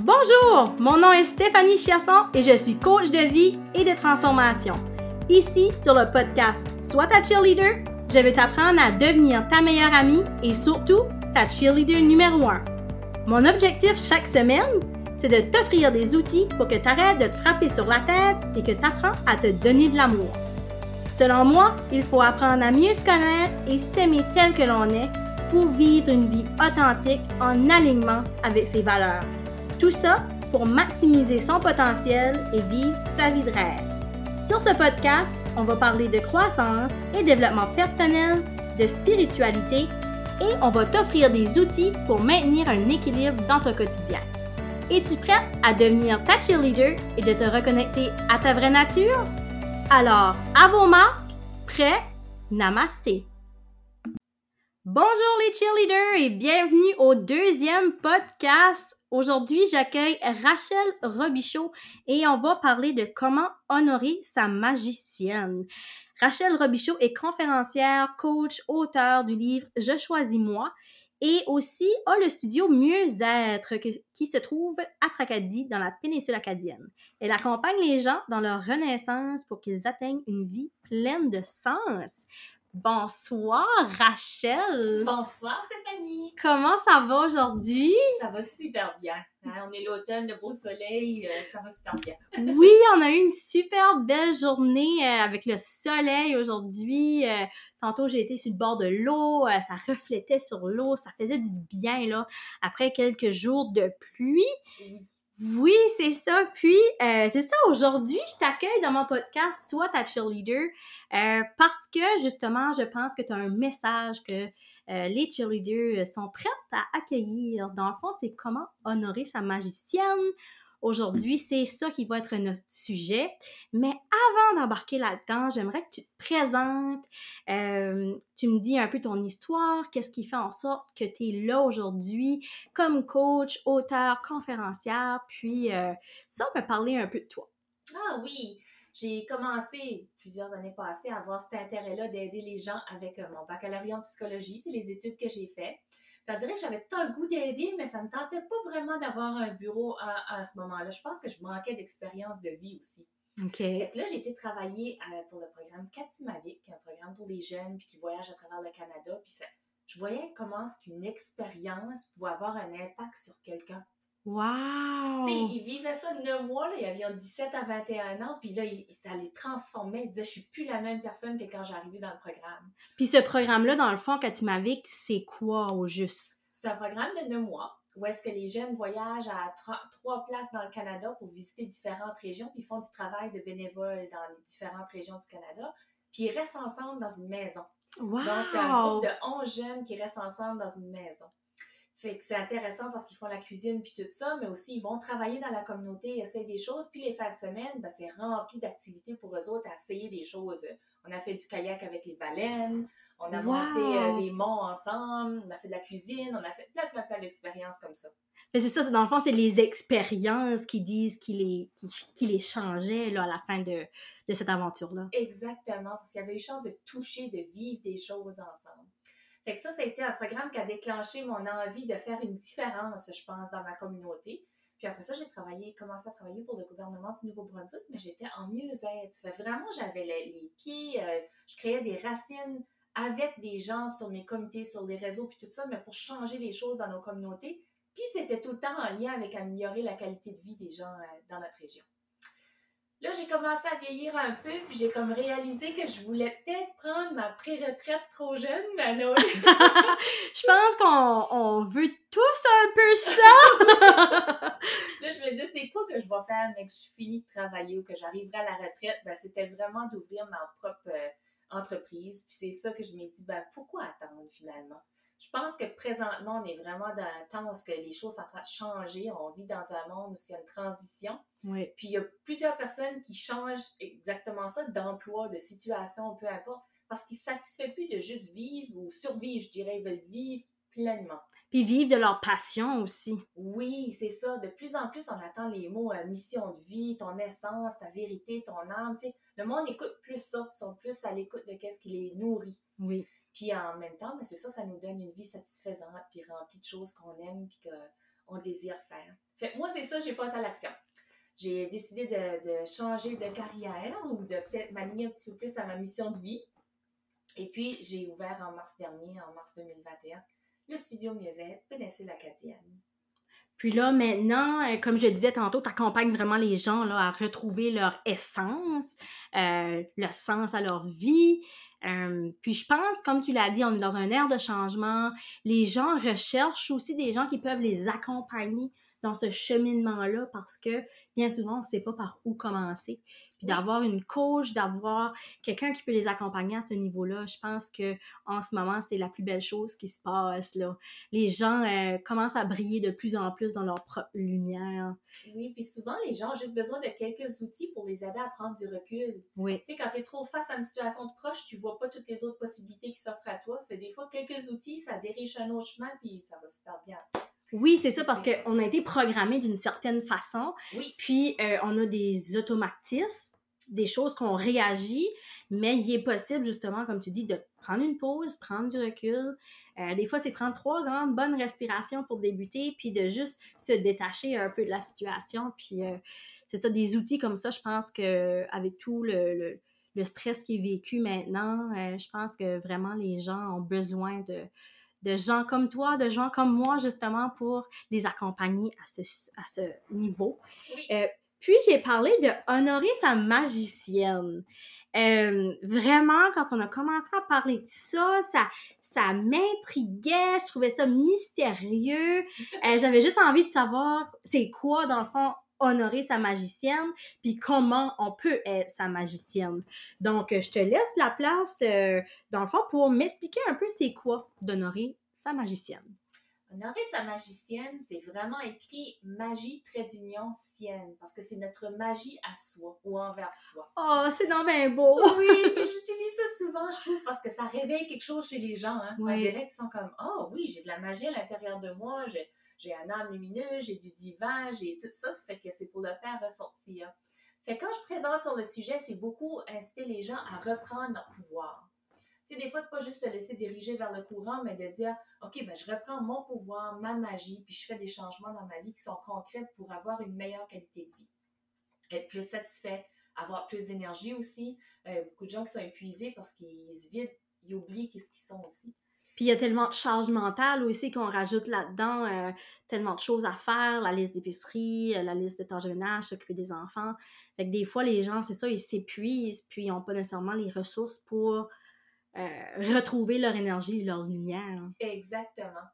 Bonjour, mon nom est Stéphanie Chiasson et je suis coach de vie et de transformation. Ici, sur le podcast Sois ta cheerleader, je vais t'apprendre à devenir ta meilleure amie et surtout ta cheerleader numéro un. Mon objectif chaque semaine, c'est de t'offrir des outils pour que tu arrêtes de te frapper sur la tête et que tu apprends à te donner de l'amour. Selon moi, il faut apprendre à mieux se connaître et s'aimer tel que l'on est pour vivre une vie authentique en alignement avec ses valeurs. Tout ça pour maximiser son potentiel et vivre sa vie de rêve. Sur ce podcast, on va parler de croissance et développement personnel, de spiritualité et on va t'offrir des outils pour maintenir un équilibre dans ton quotidien. Es-tu prête à devenir ta cheerleader et de te reconnecter à ta vraie nature? Alors, à vos marques, prêt, namasté! Bonjour les cheerleaders et bienvenue au deuxième podcast. Aujourd'hui, j'accueille Rachel Robichaud et on va parler de comment honorer sa magicienne. Rachel Robichaud est conférencière, coach, auteur du livre Je choisis moi et aussi a le studio Mieux-être qui se trouve à Tracadie dans la péninsule acadienne. Elle accompagne les gens dans leur renaissance pour qu'ils atteignent une vie pleine de sens. Bonsoir Rachel. Bonsoir Stéphanie. Comment ça va aujourd'hui? Ça va super bien. Hein, on est l'automne, de beau soleil, euh, ça va super bien. oui, on a eu une super belle journée euh, avec le soleil aujourd'hui. Euh, tantôt, j'ai été sur le bord de l'eau, ça reflétait sur l'eau, ça faisait du bien là après quelques jours de pluie. Oui. Oui, c'est ça. Puis, euh, c'est ça, aujourd'hui, je t'accueille dans mon podcast Sois ta cheerleader euh, parce que, justement, je pense que tu as un message que euh, les cheerleaders sont prêtes à accueillir. Dans le fond, c'est comment honorer sa magicienne, Aujourd'hui, c'est ça qui va être notre sujet. Mais avant d'embarquer là-dedans, j'aimerais que tu te présentes, euh, tu me dis un peu ton histoire, qu'est-ce qui fait en sorte que tu es là aujourd'hui comme coach, auteur, conférencière, puis euh, ça, on peut parler un peu de toi. Ah oui, j'ai commencé plusieurs années passées à avoir cet intérêt-là d'aider les gens avec euh, mon baccalauréat en psychologie. C'est les études que j'ai faites. Je dirais que j'avais tant le goût d'aider, mais ça ne me tentait pas vraiment d'avoir un bureau à, ce moment-là. Je pense que je manquais d'expérience de vie aussi. OK. là, j'ai été travailler euh, pour le programme Katimavik, un programme pour les jeunes puis qui voyagent à travers le Canada. Puis je voyais comment qu'une expérience pouvait avoir un impact sur quelqu'un. Wow! il vivait ça neuf mois, là, il avait 17 à 21 ans, puis là, il, ça les transformait. Il disait, je suis plus la même personne que quand j'arrivais dans le programme. Puis ce programme-là, dans le fond, Katimavik, c'est quoi au juste? C'est un programme de neuf mois où est-ce que les jeunes voyagent à trois places dans le Canada pour visiter différentes régions, puis ils font du travail de bénévole dans les différentes régions du Canada, puis ils restent ensemble dans une maison. Wow. Donc, un groupe de 11 jeunes qui restent ensemble dans une maison. Fait que c'est intéressant parce qu'ils font la cuisine puis tout ça, mais aussi ils vont travailler dans la communauté, essayer des choses. Puis les fins de semaine, ben, c'est rempli d'activités pour eux autres à essayer des choses. On a fait du kayak avec les baleines, on a monté euh, des monts ensemble, on a fait de la cuisine, on a fait plein, plein, plein d'expériences comme ça. Mais c'est ça, dans le fond, c'est les expériences qui disent qu'ils les, qui, les changeaient là, à la fin de, de cette aventure-là. Exactement, parce qu'il y avait eu chance de toucher, de vivre des choses ensemble. Fait que ça, ça a été un programme qui a déclenché mon envie de faire une différence, je pense, dans ma communauté. Puis après ça, j'ai travaillé, commencé à travailler pour le gouvernement du Nouveau-Brunswick, mais j'étais en mieux-être. Vraiment, j'avais les, pieds, euh, je créais des racines avec des gens sur mes comités, sur les réseaux, puis tout ça, mais pour changer les choses dans nos communautés. Puis c'était tout le temps en lien avec améliorer la qualité de vie des gens euh, dans notre région. Là, j'ai commencé à vieillir un peu, puis j'ai comme réalisé que je voulais peut-être prendre ma pré-retraite trop jeune, mais je pense qu'on veut tous un peu ça! là, je me dis, c'est quoi que je vais faire, mais que je finis de travailler ou que j'arriverai à la retraite? Ben, c'était vraiment d'ouvrir ma propre euh, entreprise. Puis c'est ça que je me dis, ben, pourquoi attendre finalement? Je pense que présentement, on est vraiment dans un temps où les choses sont en train de changer. On vit dans un monde où il y a une transition. Oui. Puis il y a plusieurs personnes qui changent exactement ça, d'emploi, de situation, peu importe, parce qu'ils ne satisfont plus de juste vivre ou survivre, je dirais. Ils veulent vivre pleinement. Puis vivre de leur passion aussi. Oui, c'est ça. De plus en plus, on attend les mots euh, mission de vie, ton essence, ta vérité, ton âme. le monde écoute plus ça. Ils sont plus à l'écoute de qu'est-ce qui les nourrit. Oui. Puis en même temps, ben, c'est ça, ça nous donne une vie satisfaisante, puis remplie de choses qu'on aime, puis on désire faire. Fait moi, c'est ça, j'ai passé à l'action. J'ai décidé de, changer de carrière ou de peut-être m'aligner un petit peu plus à ma mission de vie. Et puis, j'ai ouvert en mars dernier, en mars 2021, le studio Mieux-être Péninsule Acadienne. Puis là, maintenant, euh, comme je disais tantôt, tu accompagnes vraiment les gens là, à retrouver leur essence, euh, le sens à leur vie. Puis je pense, comme tu l'as dit, on est dans un air de changement. Les gens recherchent aussi des gens qui peuvent les accompagner dans ce cheminement-là parce que bien souvent, on ne sait pas par où commencer. Puis d'avoir une coach, d'avoir quelqu'un qui peut les accompagner à ce niveau-là, je pense que en ce moment, c'est la plus belle chose qui se passe. Là. Les gens euh, commencent à briller de plus en plus dans leur propre lumière. Oui, puis souvent, les gens ont juste besoin de quelques outils pour les aider à prendre du recul. Oui. Tu sais, quand tu es trop face à une situation de proche, tu vois pas toutes les autres possibilités qui s'offrent à toi. Fait des fois, quelques outils, ça dirige un autre chemin, puis ça va super bien. Oui, c'est ça, parce qu'on a été programmé d'une certaine façon. Oui. Puis, euh, on a des automatismes, des choses qu'on réagit, mais il est possible, justement, comme tu dis, de prendre une pause, prendre du recul. Euh, des fois, c'est prendre trois grandes bonnes respirations pour débuter, puis de juste se détacher un peu de la situation. Puis, euh, c'est ça, des outils comme ça, je pense qu'avec tout le, le, stress qui est vécu maintenant, je pense que vraiment les gens ont besoin de de gens comme toi, de gens comme moi, justement, pour les accompagner à ce, à ce niveau. Euh, puis, j'ai parlé de honorer sa magicienne. Euh, vraiment, quand on a commencé à parler de ça, ça, ça m'intriguait, je trouvais ça mystérieux. Euh, j'avais juste envie de savoir c'est quoi, dans le fond, honorer sa magicienne, puis comment on peut être sa magicienne. Donc, je te laisse la place, euh, dans le fond, pour m'expliquer un peu c'est quoi d'honorer sa magicienne. Honorer sa magicienne, c'est vraiment écrit magie trait d'union sienne, parce que c'est notre magie à soi ou envers soi. Oh, c'est dans bien beau! oui, j'utilise ça souvent, je trouve, parce que ça réveille quelque chose chez les gens. Hein. On dirait qu'ils sont comme, oh oui, j'ai de la magie à l'intérieur de moi, j'ai j'ai un âme lumineuse, j'ai du divin, j'ai tout ça, ça fait que c'est pour le faire ressortir. Fait que quand je présente sur le sujet, c'est beaucoup inciter les gens à reprendre leur pouvoir. Tu sais, des fois, de pas juste se laisser diriger vers le courant, mais de dire, OK, ben, je reprends mon pouvoir, ma magie, puis je fais des changements dans ma vie qui sont concrets pour avoir une meilleure qualité de vie. Être plus satisfait, avoir plus d'énergie aussi. Euh, beaucoup de gens qui sont épuisés parce qu'ils se vident, ils oublient ce qu'ils sont aussi. Puis il y a tellement de charges mentales aussi qu'on rajoute là-dedans, euh, tellement de choses à faire, la liste d'épicerie, euh, la liste de tâches de ménage, s'occuper des enfants. Fait que des fois, les gens, c'est ça, ils s'épuisent, puis ils n'ont pas nécessairement les ressources pour euh, retrouver leur énergie et leur lumière. Exactement.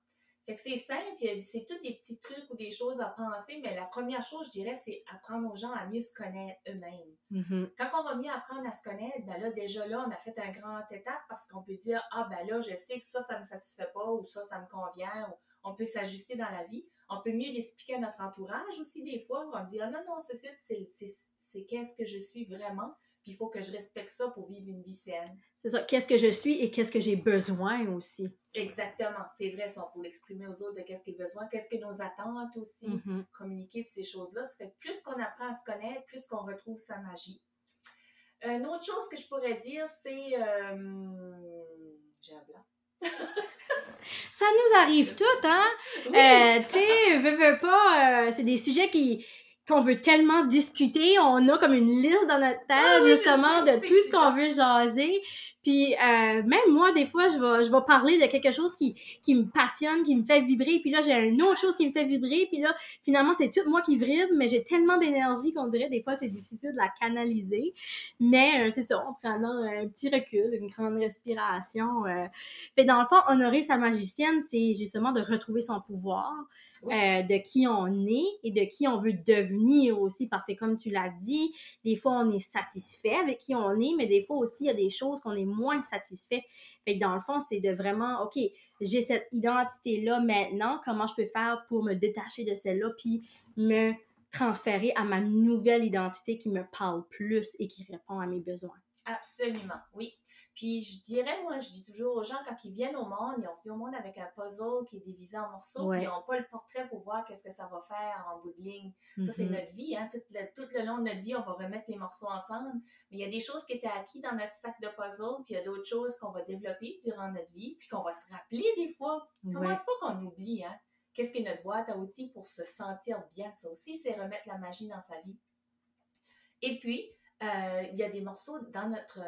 Fait que c'est simple, c'est tous des petits trucs ou des choses à penser, mais la première chose, je dirais, c'est apprendre aux gens à mieux se connaître eux-mêmes. Mm-hmm. Quand on va mieux apprendre à se connaître, ben là, déjà là, on a fait un grand étape parce qu'on peut dire, ah ben là, je sais que ça, ça me satisfait pas ou ça, ça me convient, ou on peut s'ajuster dans la vie. On peut mieux l'expliquer à notre entourage aussi des fois. On dire, ah, non, non, c'est qu'est-ce que je suis vraiment? Puis il faut que je respecte ça pour vivre une vie saine. C'est ça. Qu'est-ce que je suis et qu'est-ce que j'ai besoin aussi? Exactement. C'est vrai, ça, pour l'exprimer aux autres de qu'est-ce qu'ils ont besoin, qu'est-ce que nos attentes aussi, mm-hmm. communiquer ces choses-là. Ça fait plus qu'on apprend à se connaître, plus qu'on retrouve sa magie. Une autre chose que je pourrais dire, c'est. Euh... J'ai un blanc. ça nous arrive tout, hein? Euh, tu sais, veux, veux pas, euh, c'est des sujets qui, qu'on veut tellement discuter. On a comme une liste dans notre tête, ah justement, de tout ce qu'on veut jaser. Puis euh, même moi, des fois, je vais, je vais parler de quelque chose qui, qui me passionne, qui me fait vibrer. Puis là, j'ai une autre chose qui me fait vibrer. Puis là, finalement, c'est tout moi qui vibre, mais j'ai tellement d'énergie qu'on dirait des fois, c'est difficile de la canaliser. Mais euh, c'est ça, en prenant un petit recul, une grande respiration. Euh. Fait dans le fond, honorer sa magicienne, c'est justement de retrouver son pouvoir. Euh, de qui on est et de qui on veut devenir aussi. Parce que comme tu l'as dit, des fois on est satisfait avec qui on est, mais des fois aussi il y a des choses qu'on est moins satisfait. Fait que dans le fond, c'est de vraiment, OK, j'ai cette identité-là maintenant, comment je peux faire pour me détacher de celle-là, puis me transférer à ma nouvelle identité qui me parle plus et qui répond à mes besoins? Absolument, oui. Puis je dirais, moi, je dis toujours aux gens, quand ils viennent au monde, ils ont venu au monde avec un puzzle qui est divisé en morceaux, puis ils n'ont pas le portrait pour voir qu'est-ce que ça va faire en bout de ligne. Ça, c'est mm-hmm. notre vie, hein. Tout le, tout le, long de notre vie, on va remettre les morceaux ensemble. Mais il y a des choses qui étaient acquises dans notre sac de puzzle, puis il y a d'autres choses qu'on va développer durant notre vie, puis qu'on va se rappeler des fois. Combien de fois qu'on oublie, hein? qu'est-ce qu'est notre boîte à outils pour se sentir bien? Ça aussi, c'est remettre la magie dans sa vie. Et puis, il y a des morceaux dans notre,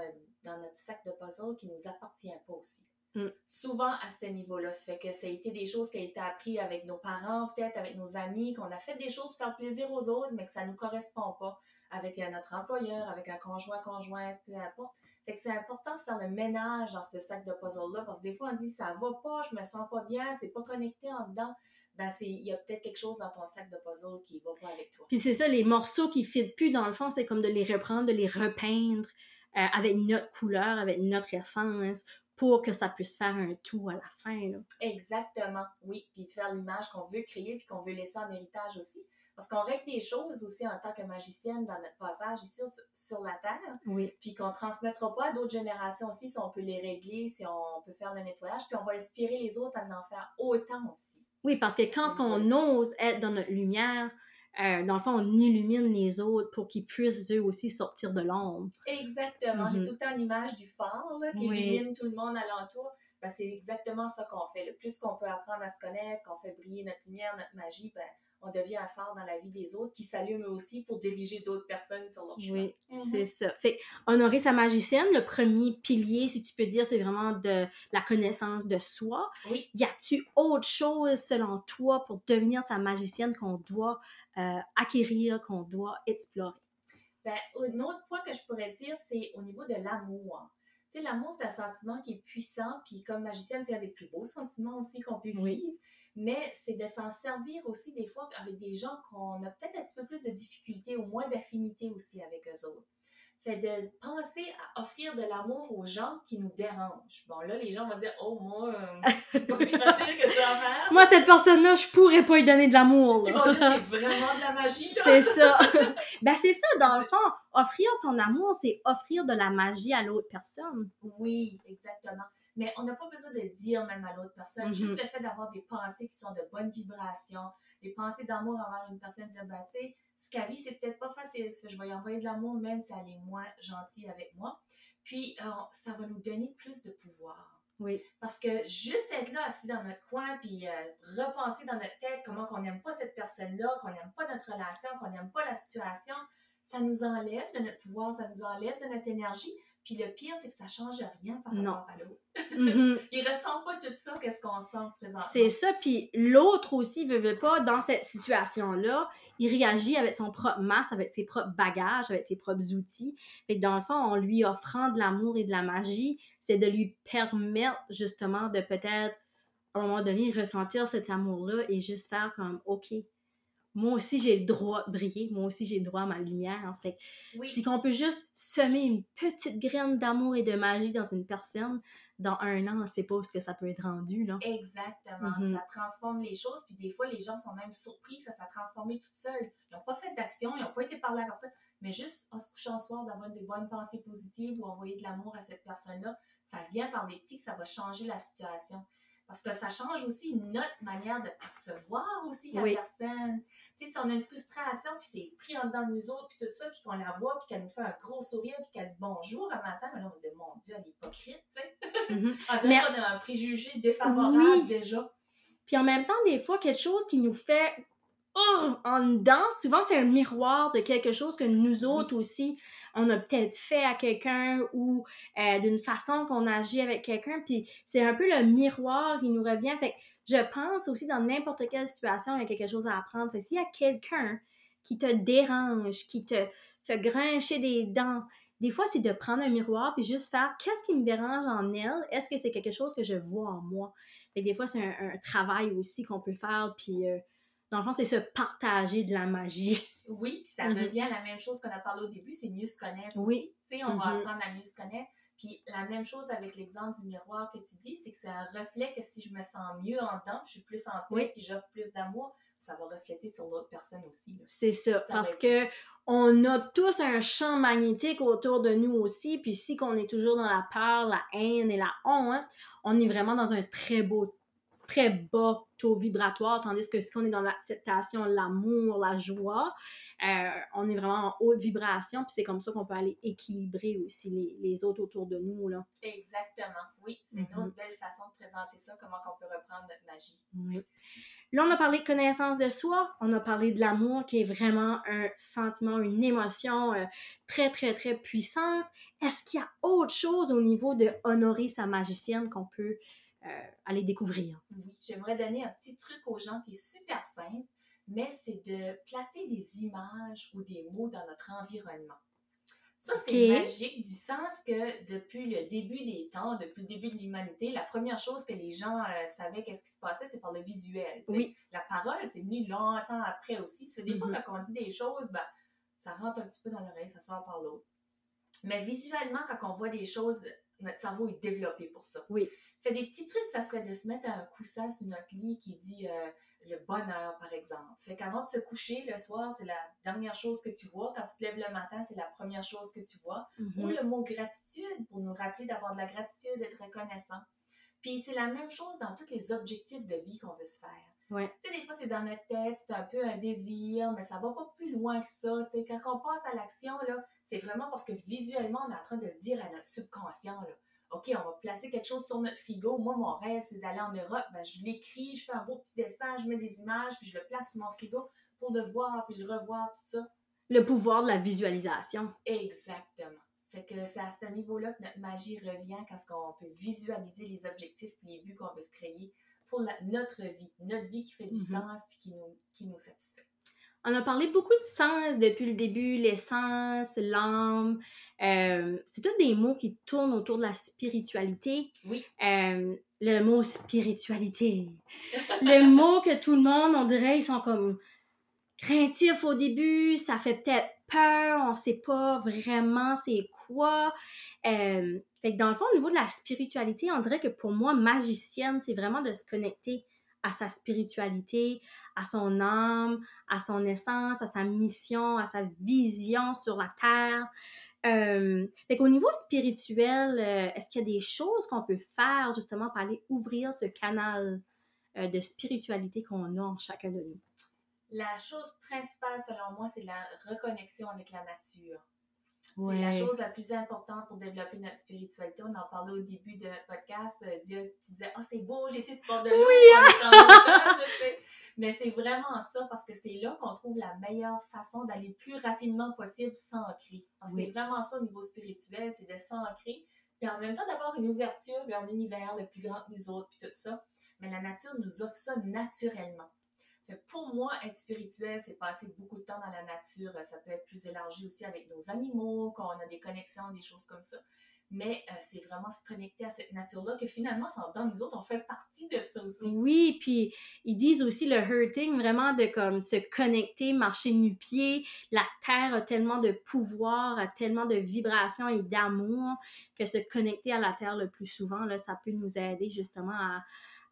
dans notre sac de puzzle qui ne nous appartiennent pas aussi. Mm. Souvent à ce niveau-là. Ça fait que ça a été des choses qui ont été apprises avec nos parents, peut-être avec nos amis, qu'on a fait des choses pour faire plaisir aux autres, mais que ça ne nous correspond pas avec euh, notre employeur, avec un conjoint, conjoint, peu importe. Fait que c'est important de faire le ménage dans ce sac de puzzle-là, parce que des fois, on dit ça va pas, je me sens pas bien, c'est pas connecté en dedans. Ben, il y a peut-être quelque chose dans ton sac de puzzle qui va pas avec toi. Puis c'est ça, les morceaux qui ne plus, dans le fond, c'est comme de les reprendre, de les repeindre euh, avec notre couleur, avec notre essence, pour que ça puisse faire un tout à la fin. Exactement, oui. Puis faire l'image qu'on veut créer puis qu'on veut laisser en héritage aussi. Parce qu'on règle des choses aussi en tant que magicienne dans notre passage ici sur, la Terre. Oui. Puis qu'on ne transmettra pas à d'autres générations aussi si on peut les régler, si on peut faire le nettoyage. Puis on va inspirer les autres à en faire autant aussi. Oui, parce que quand on ose être dans notre lumière, euh, dans le fond, on illumine les autres pour qu'ils puissent eux aussi sortir de l'ombre. Exactement. J'ai mhm. tout le temps l'image du phare qui illumine tout le monde alentour. Ben, c'est exactement ça qu'on fait. Le plus qu'on peut apprendre à se connaître, qu'on fait briller notre lumière, notre magie, ben, on devient un phare dans la vie des autres qui s'allument aussi pour diriger d'autres personnes sur leur chemin. Oui, mhm. c'est ça. Fait honorer sa magicienne, le premier pilier, si tu peux dire, c'est vraiment de la connaissance de soi. Oui. Y a-tu autre chose selon toi pour devenir sa magicienne qu'on doit euh, acquérir, qu'on doit explorer? Ben, un autre point que je pourrais dire, c'est au niveau de l'amour. Tu sais, l'amour, c'est un sentiment qui est puissant, puis comme magicienne, c'est un des plus beaux sentiments aussi qu'on peut vivre mais c'est de s'en servir aussi des fois avec des gens qu'on a peut-être un petit peu plus de difficultés ou moins d'affinité aussi avec eux autres. Fait de penser à offrir de l'amour aux gens qui nous dérangent. Bon, là, les gens vont dire Oh, moi, euh, c'est facile que ça à faire. moi, cette personne-là, je pourrais pas lui donner de l'amour. C'est vraiment de la magie. c'est ça. ben, c'est ça, dans le fond. Offrir son amour, c'est offrir de la magie à l'autre personne. Oui, exactement mais on n'a pas besoin de dire même à l'autre personne. Juste mhm. le fait d'avoir des pensées qui sont de bonne vibration, des pensées d'amour envers une personne, dire, bah, tu sais, ce qu'elle vit, c'est peut-être pas facile. Je vais y envoyer de l'amour même si elle est moins gentille avec moi. Puis, euh, ça va nous donner plus de pouvoir. Oui. Parce que juste être là, assis dans notre coin, puis euh, repenser dans notre tête comment qu'on n'aime pas cette personne-là, qu'on n'aime pas notre relation, qu'on n'aime pas la situation, ça nous enlève de notre pouvoir, ça nous enlève de notre énergie. Puis le pire, c'est que ça change rien par rapport à l'autre. Mm-hmm. Il ressent pas tout ça, qu'est-ce qu'on sent présentement. C'est ça, puis l'autre aussi veut, veut pas, dans cette situation-là, il réagit avec son propre masse, avec ses propres bagages, avec ses propres outils. Fait que dans le fond, en lui offrant de l'amour et de la magie, c'est de lui permettre justement de peut-être, à un moment donné, ressentir cet amour-là et juste faire comme, OK, moi aussi j'ai le droit de briller, moi aussi j'ai le droit à ma lumière. En fait, si qu'on peut juste semer une petite graine d'amour et de magie dans une personne, dans un an, on ne sait pas où ce que ça peut être rendu. Là. Exactement. Mm-hmm. Ça transforme les choses. Puis des fois, les gens sont même surpris que ça s'est transformé toute seule. Ils n'ont pas fait d'action, ils n'ont pas été parlés à personne. Mais juste en se couchant le soir, d'avoir des bonnes pensées positives ou envoyer de l'amour à cette personne-là, ça vient par des petits que ça va changer la situation. Parce que ça change aussi notre manière de percevoir aussi la personne. Tu sais, si on a une frustration, puis c'est pris en dedans de nous autres, puis tout ça, puis qu'on la voit, puis qu'elle nous fait un gros sourire, puis qu'elle dit bonjour un matin, mais là, on se dit, mon Dieu, elle est hypocrite, tu sais. Mm-hmm. on dirait qu'on a un préjugé défavorable déjà. Puis en même temps, des fois, quelque chose qui nous fait oh, en dedans, souvent c'est un miroir de quelque chose que nous autres aussi, on a peut-être fait à quelqu'un ou euh, d'une façon qu'on agit avec quelqu'un. Puis c'est un peu le miroir qui nous revient. Fait je pense aussi dans n'importe quelle situation, il y a quelque chose à apprendre. Fait s'il y a quelqu'un qui te dérange, qui te fait grincher des dents, des fois, c'est de prendre un miroir puis juste faire qu'est-ce qui me dérange en elle? Est-ce que c'est quelque chose que je vois en moi? Fait des fois, c'est un, travail aussi qu'on peut faire. Puis euh, dans le fond, c'est se partager de la magie. Oui, puis ça mm-hmm. revient à la même chose qu'on a parlé au début, c'est mieux se connaître oui. Tu sais, on va mm-hmm. apprendre à mieux se connaître. Puis la même chose avec l'exemple du miroir que tu dis, c'est que c'est un reflet que si je me sens mieux en dedans, je suis plus en paix, puis j'offre plus d'amour, ça va refléter sur l'autre personne aussi. C'est ça, parce que on a tous un champ magnétique autour de nous aussi, puis si qu'on est toujours dans la peur, la haine et la honte, on est vraiment dans un très beau très bas taux vibratoire, tandis que si on est dans l'acceptation, l'amour, la joie, euh, on est vraiment en haute vibration, puis c'est comme ça qu'on peut aller équilibrer aussi les, les, autres autour de nous. Là. Exactement, oui. C'est une mm-hmm. autre belle façon de présenter ça, comment on peut reprendre notre magie. Oui. Là, on a parlé de connaissance de soi, on a parlé de l'amour qui est vraiment un sentiment, une émotion euh, très, très, très puissante. Est-ce qu'il y a autre chose au niveau de honorer sa magicienne qu'on peut aller découvrir? Oui, j'aimerais donner un petit truc aux gens qui est super simple, mais c'est de placer des images ou des mots dans notre environnement. Ça, c'est magique du sens que depuis le début des temps, depuis le début de l'humanité, la première chose que les gens euh, savaient qu'est-ce qui se passait, c'est par le visuel. Oui. La parole, c'est venu longtemps après aussi. Ça des fois, mm-hmm. quand on dit des choses, ben, ça rentre un petit peu dans l'oreille, ça sort par l'autre. Mais visuellement, quand on voit des choses, notre cerveau est développé pour ça. Oui. Fait des petits trucs, ça serait de se mettre un coussin sur notre lit qui dit euh, le bonheur, par exemple. Fait qu'avant de se coucher le soir, c'est la dernière chose que tu vois. Quand tu te lèves le matin, c'est la première chose que tu vois. Mm-hmm. Ou le mot gratitude pour nous rappeler d'avoir de la gratitude, d'être reconnaissant. Puis c'est la même chose dans tous les objectifs de vie qu'on veut se faire. Ouais. Tu sais, des fois, c'est dans notre tête, c'est un peu un désir, mais ça va pas plus loin que ça. Tu sais, quand on passe à l'action, là, c'est vraiment parce que visuellement, on est en train de dire à notre subconscient, là, OK, on va placer quelque chose sur notre frigo. Moi, mon rêve, c'est d'aller en Europe. Ben, je l'écris, je fais un beau petit dessin, je mets des images, puis je le place sur mon frigo pour le voir, puis le revoir, tout ça. Le pouvoir de la visualisation. Exactement. Fait que c'est à ce niveau-là que notre magie revient quand on peut visualiser les objectifs et les buts qu'on veut se créer pour notre vie, notre vie qui fait du mm-hmm. sens puis qui nous, qui nous satisfait. On a parlé beaucoup de sens depuis le début, l'essence, l'âme. Euh, c'est tous des mots qui tournent autour de la spiritualité. Oui. Euh, le mot spiritualité. le mot que tout le monde, on dirait, ils sont comme craintifs au début, ça fait peut-être peur, on sait pas vraiment c'est quoi. Euh, fait que dans le fond, au niveau de la spiritualité, on dirait que pour moi, magicienne, c'est vraiment de se connecter à sa spiritualité, à son âme, à son essence, à sa mission, à sa vision sur la terre. Euh, fait niveau spirituel, euh, est-ce qu'il y a des choses qu'on peut faire justement pour aller ouvrir ce canal euh, de spiritualité qu'on a en chacun de nous? La chose principale, selon moi, c'est la reconnexion avec la nature. C'est la chose la plus importante pour développer notre spiritualité. On en parlait au début de notre podcast. Euh, tu disais, oh, c'est beau, j'ai été sur de l'eau. Hein? Mais c'est vraiment ça parce que c'est là qu'on trouve la meilleure façon d'aller plus rapidement possible s'ancrer. C'est vraiment ça au niveau spirituel, c'est de s'ancrer. Puis en même temps, d'avoir une ouverture vers l'univers le plus grand que nous autres, puis tout ça. Mais la nature nous offre ça naturellement pour moi, être spirituel, c'est passer beaucoup de temps dans la nature. Ça peut être plus élargi aussi avec nos animaux, quand on a des connexions, des choses comme ça. Mais euh, c'est vraiment se connecter à cette nature-là que finalement, dans nous autres, on fait partie de ça aussi. Oui, puis ils disent aussi le hurting, vraiment de comme se connecter, marcher nu-pied. La terre a tellement de pouvoir, a tellement de vibrations et d'amour que se connecter à la terre le plus souvent, là, ça peut nous aider justement à,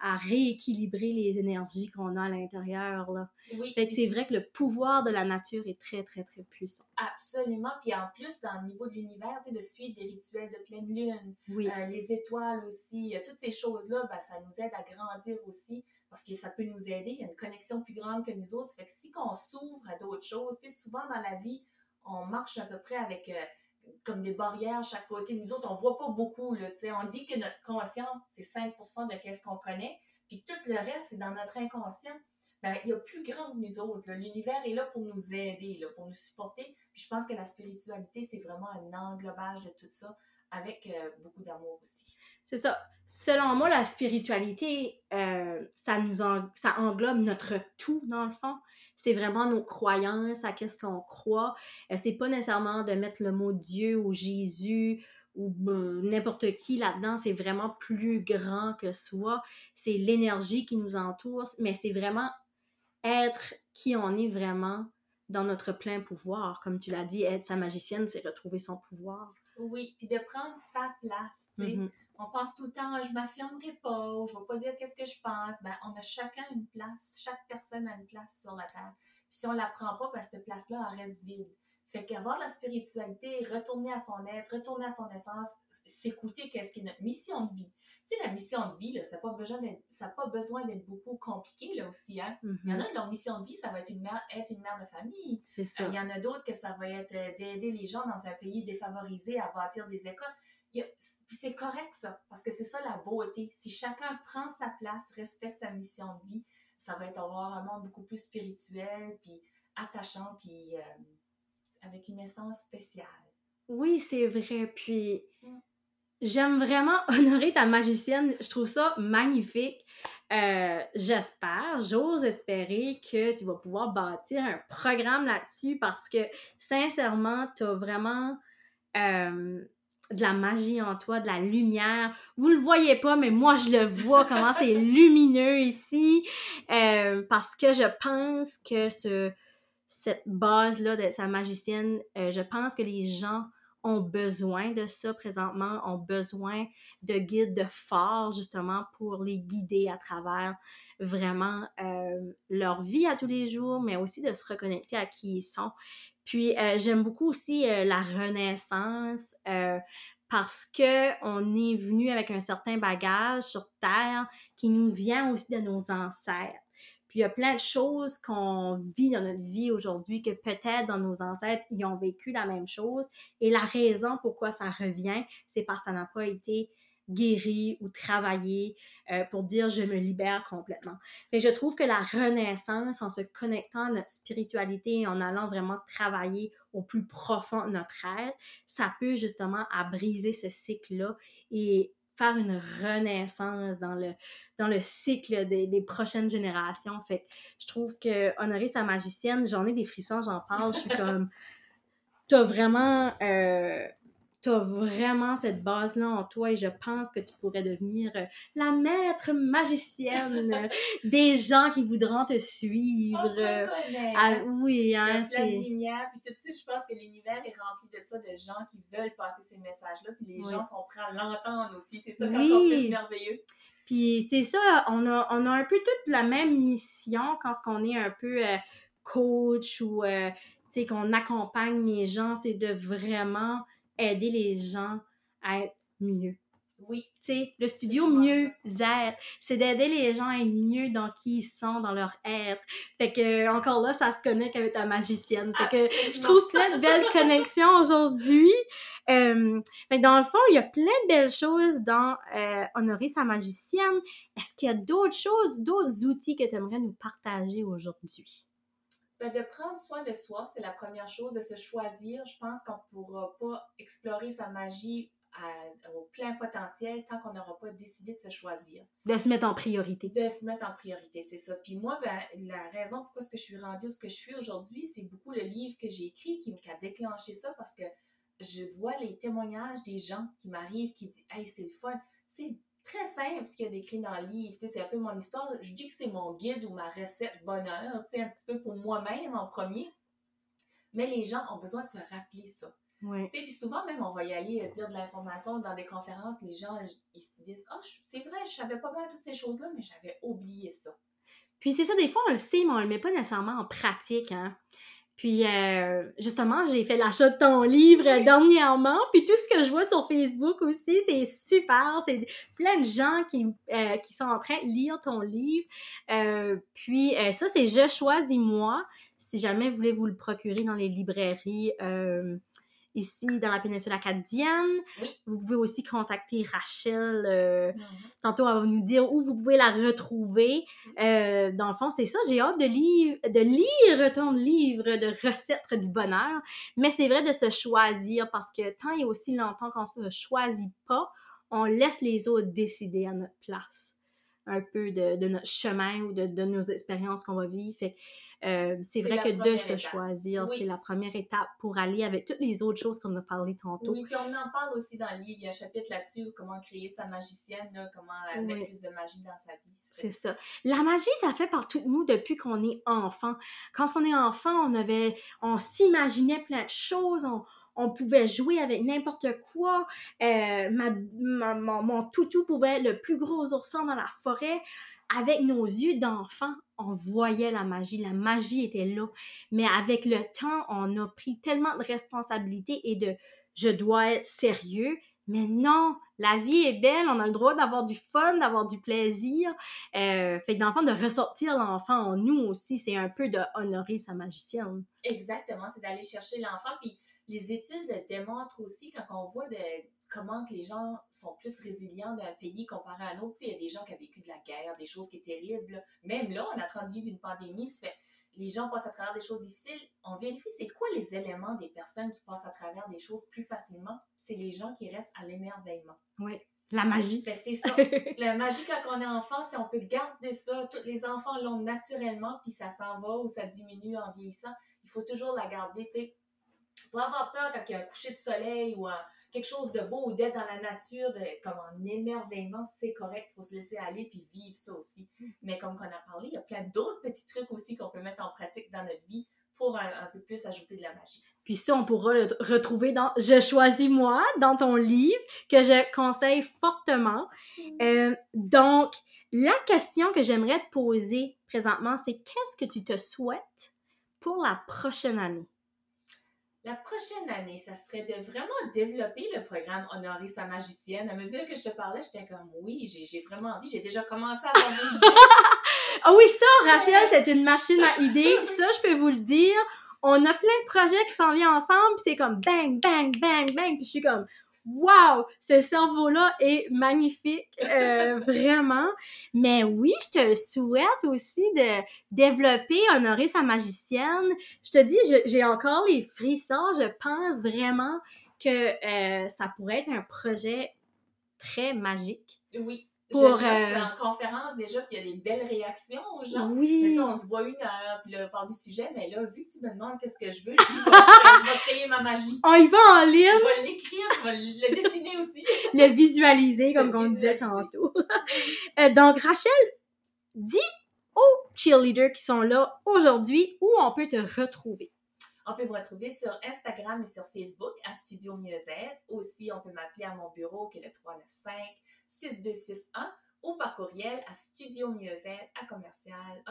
à rééquilibrer les énergies qu'on a à l'intérieur. Là. Oui. Fait que c'est vrai que le pouvoir de la nature est très, très, très puissant. Absolument. Puis en plus, dans le niveau de l'univers, de suivre des rituels de pleine lune, oui. Euh, les étoiles aussi, euh, toutes ces choses-là, ben, ça nous aide à grandir aussi parce que ça peut nous aider. Il y a une connexion plus grande que nous autres. Fait que si on s'ouvre à d'autres choses, souvent dans la vie, on marche à peu près avec... Euh, comme des barrières à chaque côté. Nous autres, on voit pas beaucoup. Là, on dit que notre conscient, c'est 5 de qu'est-ce qu'on connaît, puis tout le reste, c'est dans notre inconscient. Ben, il y a plus grand que nous autres. L'univers est là pour nous aider, là, pour nous supporter. Puis je pense que la spiritualité, c'est vraiment un englobage de tout ça, avec euh, beaucoup d'amour aussi. C'est ça. Selon moi, la spiritualité, euh, ça nous ça englobe notre tout, dans le fond c'est vraiment nos croyances, à qu'est-ce qu'on croit. Euh, c'est pas nécessairement de mettre le mot Dieu ou Jésus ou ben, n'importe qui là-dedans, c'est vraiment plus grand que soi. C'est l'énergie qui nous entoure, mais c'est vraiment être qui on est vraiment dans notre plein pouvoir. Comme tu l'as dit, être sa magicienne, c'est retrouver son pouvoir. Oui, puis de prendre sa place, tu sais. Mm-hmm on pense tout le temps, je m'affirmerai pas, ou je vais pas dire qu'est-ce que je pense. Ben, on a chacun une place, chaque personne a une place sur la terre. Puis si on la prend pas, ben, cette place-là, elle reste vide. Fait qu'avoir la spiritualité, retourner à son être, retourner à son essence, s'écouter qu'est-ce qui est notre mission de vie. Tu sais, la mission de vie, là, ça n'a pas besoin d'être, ça pas besoin d'être beaucoup compliqué, là, aussi, hein. Il y en a, mm-hmm. leur mission de vie, ça va être une mère, être une mère de famille. C'est ça. Euh, il y en a d'autres que ça va être euh, d'aider les gens dans un pays défavorisé à bâtir des écoles c'est correct ça, parce que c'est ça la beauté. Si chacun prend sa place, respecte sa mission de vie, ça va être avoir un monde beaucoup plus spirituel, puis attachant, puis euh, avec une essence spéciale. Oui, c'est vrai. Puis Mm. j'aime vraiment honorer ta magicienne. Je trouve ça magnifique. Euh, J'espère, j'ose espérer que tu vas pouvoir bâtir un programme là-dessus parce que sincèrement, tu as vraiment euh, de la magie en toi, de la lumière. Vous le voyez pas, mais moi je le vois comment c'est lumineux ici euh, parce que je pense que ce, cette base-là de sa magicienne, euh, je pense que les gens ont besoin de ça présentement, ont besoin de guides de forts justement pour les guider à travers vraiment euh, leur vie à tous les jours, mais aussi de se reconnecter à qui ils sont. Puis euh, j'aime beaucoup aussi euh, la renaissance euh, parce que on est venu avec un certain bagage sur Terre qui nous vient aussi de nos ancêtres. Puis il y a plein de choses qu'on vit dans notre vie aujourd'hui que peut-être dans nos ancêtres, ils ont vécu la même chose. Et la raison pourquoi ça revient, c'est parce que ça n'a pas été guéri ou travaillé euh, pour dire je me libère complètement. Que je trouve que la renaissance, en se connectant à notre spiritualité et en allant vraiment travailler au plus profond de notre être, ça peut justement à briser ce cycle-là et faire une renaissance dans le, dans le cycle des, des prochaines générations. Fait que je trouve que honorer sa magicienne, j'en ai des frissons, j'en parle, je suis comme... T'as vraiment... Euh, t'as vraiment cette base-là en toi et je pense que tu pourrais devenir euh, la maître magicienne des gens qui voudront te suivre. On se ah, oui, hein, plein de c'est... lumière, puis tout de suite, je pense que l'univers est rempli de ça, de gens qui veulent passer ces messages-là, puis les Oui. gens sont prêts à l'entendre aussi. C'est ça qui est Oui. encore plus merveilleux. Puis c'est ça, on a, on a un peu toute la même mission quand on est un peu euh, coach ou euh, tu qu'on accompagne les gens, c'est de vraiment aider les gens à être mieux. Oui, Tu sais, le studio mieux être, c'est d'aider les gens à être mieux dans qui ils sont, dans leur être. Fait que encore là, ça se connecte avec ta magicienne. Fait que je trouve plein de belles connexions aujourd'hui. Euh, fait que dans le fond, il y a plein de belles choses dans euh, honorer sa magicienne. Est-ce qu'il y a d'autres choses, d'autres outils que tu aimerais nous partager aujourd'hui? Ben, de prendre soin de soi, c'est la première chose, de se choisir. Je pense qu'on ne pourra pas explorer sa magie à- au plein potentiel tant qu'on n'aura pas décidé de se choisir. De se mettre en priorité. de se mettre en priorité, c'est ça. Puis moi, ben, la raison pourquoi que je suis rendue où ce que je suis aujourd'hui, c'est beaucoup le livre que j'ai écrit qui, qui a déclenché ça parce que je vois les témoignages des gens qui m'arrivent qui disent Hey, c'est le fun. C'est très simple ce qu'il y a décrit dans le livre. Tu sais, c'est un peu mon histoire. Je dis que c'est mon guide ou ma recette bonheur, tu sais, un petit peu pour moi-même en premier. Mais les gens ont besoin de se rappeler ça. Tu sais, puis souvent, même, on va y aller euh, dire de l'information dans des conférences. Les gens, ils se disent Ah, je- c'est vrai, je savais pas mal toutes ces choses-là, mais j'avais oublié ça. Puis c'est ça, des fois, on le sait, mais on le met pas nécessairement en pratique, hein. Puis euh, justement, j'ai fait l'achat de ton livre dernièrement, puis tout ce que je vois sur Facebook aussi, c'est super. C'est plein de gens qui, euh, qui sont en train de lire ton livre. Euh, puis euh, ça, c'est Je choisis moi. Si jamais vous voulez vous le procurer dans les librairies euh, ici dans la péninsule acadienne, Oui. vous pouvez aussi contacter Rachel. euh, Tantôt, elle va nous dire où vous pouvez la retrouver. Euh, dans le fond, c'est ça. J'ai hâte de lire, de lire ton livre de recettes du bonheur. Mais c'est vrai de se choisir parce que tant et aussi longtemps qu'on se choisit pas, on laisse les autres décider à notre place un peu de, de notre chemin ou de, de nos expériences qu'on va vivre. Fait euh, c'est vrai que de se étape. choisir, Oui. c'est la première étape pour aller avec toutes les autres choses qu'on a parlé tantôt. Oui, puis on en parle aussi dans le livre. Il y a un chapitre là-dessus, comment créer sa magicienne, là, comment euh, Oui. mettre plus de magie dans sa vie. C'est ça. La magie, ça fait partout de nous depuis qu'on est enfant. Quand on est enfant, on avait, on s'imaginait plein de choses, on, on pouvait jouer avec n'importe quoi. Euh, ma, ma- mon, mon toutou pouvait être le plus gros ourson dans la forêt. Avec nos yeux d'enfant, on voyait la magie. La magie était là. Mais avec le temps, on a pris tellement de responsabilités et de je dois être sérieux. Mais non, la vie est belle, on a le droit d'avoir du fun, d'avoir du plaisir. Euh, fait que dans le fond, de ressortir l'enfant en nous aussi, c'est un peu de honorer sa magicienne. Exactement, c'est d'aller chercher l'enfant. Puis les études démontrent aussi quand on voit de, comment que les gens sont plus résilients d'un pays comparé à un autre. Il y a des gens qui ont vécu de la guerre, des choses qui sont terribles. Même là, on est en train de vivre une pandémie. Ça fait, les gens passent à travers des choses difficiles. On vérifie c'est quoi les éléments des personnes qui passent à travers des choses plus facilement? C'est les gens qui restent à l'émerveillement. Oui. La magie. c'est ça. la magie quand on est enfant, si on peut garder ça, tous les enfants l'ont naturellement, puis ça s'en va ou ça diminue en vieillissant. Il faut toujours la garder, tu sais. Pour avoir peur quand il y a un coucher de soleil ou quelque chose de beau ou d'être dans la nature, d'être comme en émerveillement, c'est correct. Il faut se laisser aller puis vivre ça aussi. Mm. Mais comme on a parlé, il y a plein d'autres petits trucs aussi qu'on peut mettre en pratique dans notre vie pour un, peu plus ajouter de la magie. Puis ça, on pourra le retrouver dans Je choisis moi, dans ton livre, que je conseille fortement. Mm. Euh, donc, la question que j'aimerais te poser présentement, c'est qu'est-ce que tu te souhaites pour la prochaine année? La prochaine année, ça serait de vraiment développer le programme Honorer sa magicienne. À mesure que je te parlais, j'étais comme oui, j'ai vraiment envie. J'ai déjà commencé à Ah oui, ça, Rachel, c'est une machine à idées. Ça, je peux vous le dire. On a plein de projets qui s'en viennent ensemble, c'est comme bang, bang, bang, bang. Puis je suis comme wow, ce cerveau-là est magnifique, euh, vraiment. Mais oui, je te souhaite aussi de développer, honorer sa magicienne. Je te dis, j'ai encore les frissons. Je pense vraiment que euh, ça pourrait être un projet très magique. Oui pour euh... en conférence déjà, puis il y a des belles réactions aux gens. Oui. on se voit une heure, puis là, part du sujet, mais là, vu que tu me demandes qu'est-ce que je veux, je, dis, je, vais, créer ma magie. On y va en ligne. Je vais l'écrire, je vais le dessiner aussi. le visualiser, comme on disait tantôt. Euh, donc, Rachel, dis aux cheerleaders qui sont là aujourd'hui où on peut te retrouver. On peut me retrouver sur Instagram et sur Facebook à Studio Mieux Aussi, on peut m'appeler à mon bureau qui est le 395 6261 ou par courriel à studio à commercial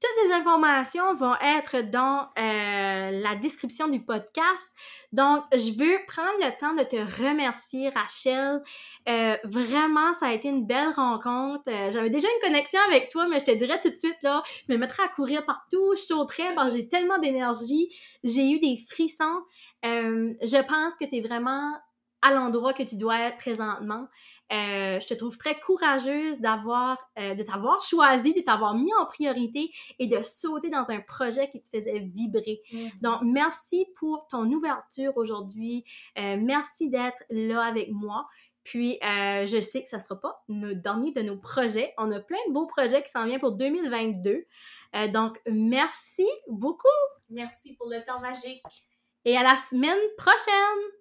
toutes ces informations vont être dans euh, la description du podcast. Donc, je veux prendre le temps de te remercier, Rachel. Euh, vraiment, ça a été une belle rencontre. Euh, j'avais déjà une connexion avec toi, mais je te dirais tout de suite, là, je me mettrais à courir partout, je sauterais j'ai tellement d'énergie. J'ai eu des frissons. je pense que tu es vraiment à l'endroit que tu dois être présentement. Euh, je te trouve très courageuse d'avoir, euh, de t'avoir choisi, de t'avoir mis en priorité et de sauter dans un projet qui te faisait vibrer. Mm-hmm. Donc, merci pour ton ouverture aujourd'hui. Euh, merci d'être là avec moi. Puis, je sais que ça ne sera pas le dernier de nos projets. On a plein de beaux projets qui s'en viennent pour 2022. donc, merci beaucoup. Merci pour le temps magique. Et à la semaine prochaine.